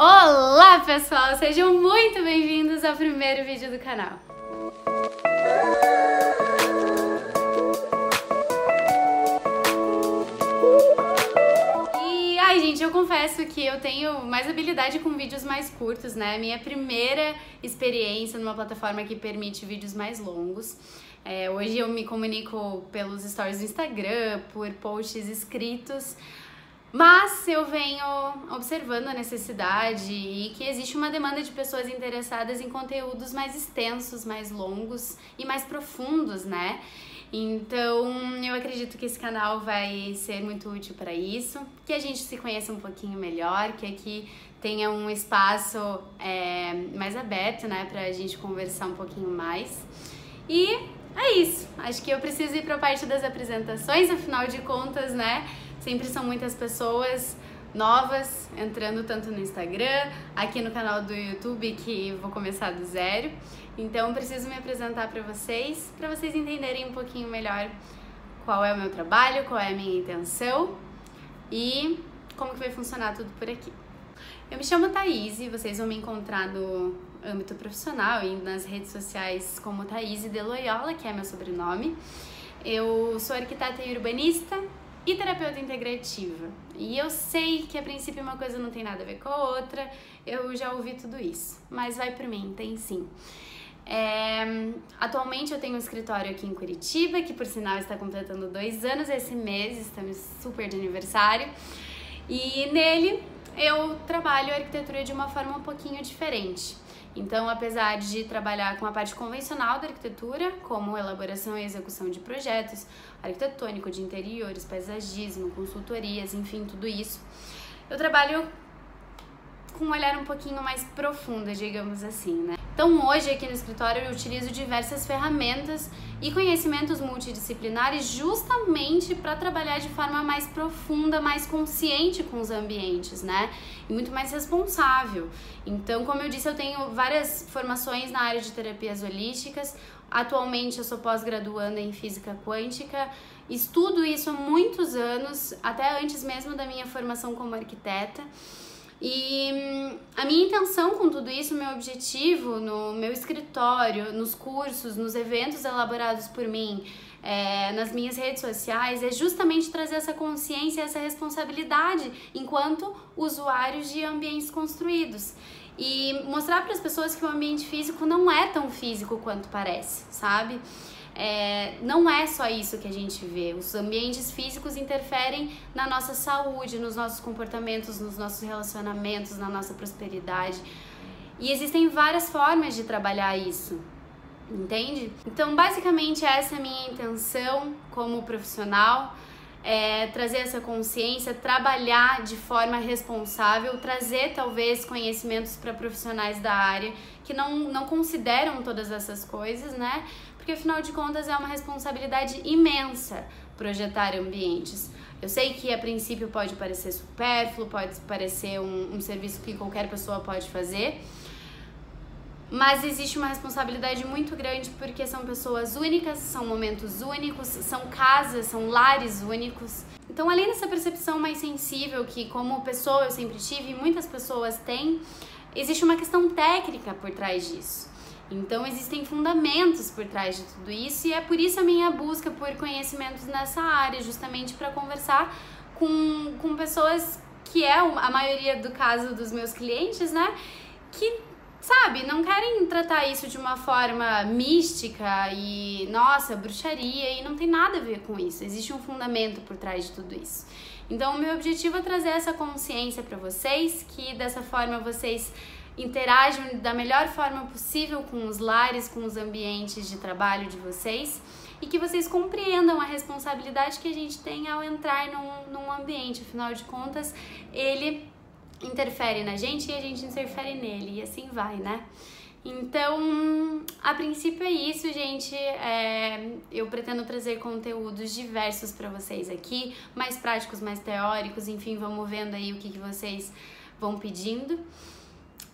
Olá pessoal, sejam muito bem-vindos ao primeiro vídeo do canal. E ai gente, eu confesso que eu tenho mais habilidade com vídeos mais curtos, né? Minha primeira experiência numa plataforma que permite vídeos mais longos. É, hoje eu me comunico pelos stories do Instagram, por posts escritos. Mas eu venho observando a necessidade e que existe uma demanda de pessoas interessadas em conteúdos mais extensos, mais longos e mais profundos, né? Então, eu acredito que esse canal vai ser muito útil para isso, que a gente se conheça um pouquinho melhor, que aqui tenha um espaço é, mais aberto, né, para a gente conversar um pouquinho mais. E é isso. Acho que eu preciso ir para a parte das apresentações, afinal de contas, né? Sempre são muitas pessoas novas entrando tanto no Instagram, aqui no canal do YouTube que vou começar do zero. Então preciso me apresentar para vocês, para vocês entenderem um pouquinho melhor qual é o meu trabalho, qual é a minha intenção e como que vai funcionar tudo por aqui. Eu me chamo Thaís e vocês vão me encontrar no âmbito profissional e nas redes sociais como Thaís de Loyola, que é meu sobrenome. Eu sou arquiteta e urbanista, e terapeuta integrativa. E eu sei que a princípio uma coisa não tem nada a ver com a outra, eu já ouvi tudo isso, mas vai por mim, tem sim. É, atualmente eu tenho um escritório aqui em Curitiba, que por sinal está completando dois anos esse mês, estamos super de aniversário. E nele eu trabalho a arquitetura de uma forma um pouquinho diferente. Então, apesar de trabalhar com a parte convencional da arquitetura, como elaboração e execução de projetos, arquitetônico, de interiores, paisagismo, consultorias, enfim, tudo isso, eu trabalho com um olhar um pouquinho mais profundo, digamos assim, né? Então, hoje aqui no escritório eu utilizo diversas ferramentas e conhecimentos multidisciplinares justamente para trabalhar de forma mais profunda, mais consciente com os ambientes, né? E muito mais responsável. Então, como eu disse, eu tenho várias formações na área de terapias holísticas. Atualmente eu sou pós-graduanda em física quântica. Estudo isso há muitos anos, até antes mesmo da minha formação como arquiteta. E hum, a minha intenção com tudo isso, meu objetivo no meu escritório, nos cursos, nos eventos elaborados por mim, é, nas minhas redes sociais, é justamente trazer essa consciência, essa responsabilidade enquanto usuários de ambientes construídos. E mostrar para as pessoas que o ambiente físico não é tão físico quanto parece, sabe? É, não é só isso que a gente vê. Os ambientes físicos interferem na nossa saúde, nos nossos comportamentos, nos nossos relacionamentos, na nossa prosperidade. E existem várias formas de trabalhar isso. Entende? Então, basicamente, essa é a minha intenção como profissional. É, trazer essa consciência, trabalhar de forma responsável, trazer talvez conhecimentos para profissionais da área que não, não consideram todas essas coisas, né? Porque afinal de contas é uma responsabilidade imensa projetar ambientes. Eu sei que a princípio pode parecer supérfluo, pode parecer um, um serviço que qualquer pessoa pode fazer, mas existe uma responsabilidade muito grande porque são pessoas únicas, são momentos únicos, são casas, são lares únicos. Então, além dessa percepção mais sensível que, como pessoa, eu sempre tive e muitas pessoas têm, existe uma questão técnica por trás disso. Então existem fundamentos por trás de tudo isso e é por isso a minha busca por conhecimentos nessa área, justamente para conversar com, com pessoas que é a maioria do caso dos meus clientes, né? Que sabe, não querem tratar isso de uma forma mística e, nossa, bruxaria, e não tem nada a ver com isso. Existe um fundamento por trás de tudo isso. Então, o meu objetivo é trazer essa consciência para vocês, que dessa forma vocês interajam da melhor forma possível com os lares, com os ambientes de trabalho de vocês e que vocês compreendam a responsabilidade que a gente tem ao entrar num, num ambiente. Afinal de contas, ele interfere na gente e a gente interfere nele, e assim vai, né? Então, a princípio é isso, gente. É, eu pretendo trazer conteúdos diversos para vocês aqui, mais práticos, mais teóricos, enfim, vamos vendo aí o que, que vocês vão pedindo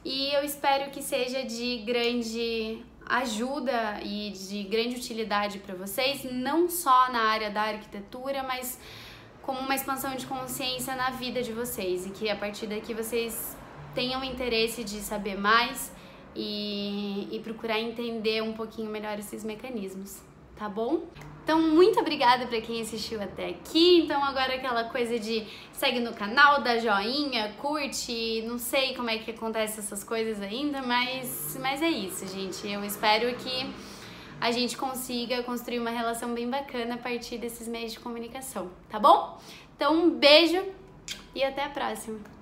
e eu espero que seja de grande ajuda e de grande utilidade para vocês, não só na área da arquitetura, mas como uma expansão de consciência na vida de vocês. E que a partir daqui vocês tenham interesse de saber mais e, e procurar entender um pouquinho melhor esses mecanismos, tá bom? Então, muito obrigada para quem assistiu até aqui. Então, agora aquela coisa de segue no canal, dá joinha, curte, não sei como é que acontece essas coisas ainda, mas, mas é isso, gente. Eu espero que a gente consiga construir uma relação bem bacana a partir desses meios de comunicação, tá bom? Então, um beijo e até a próxima!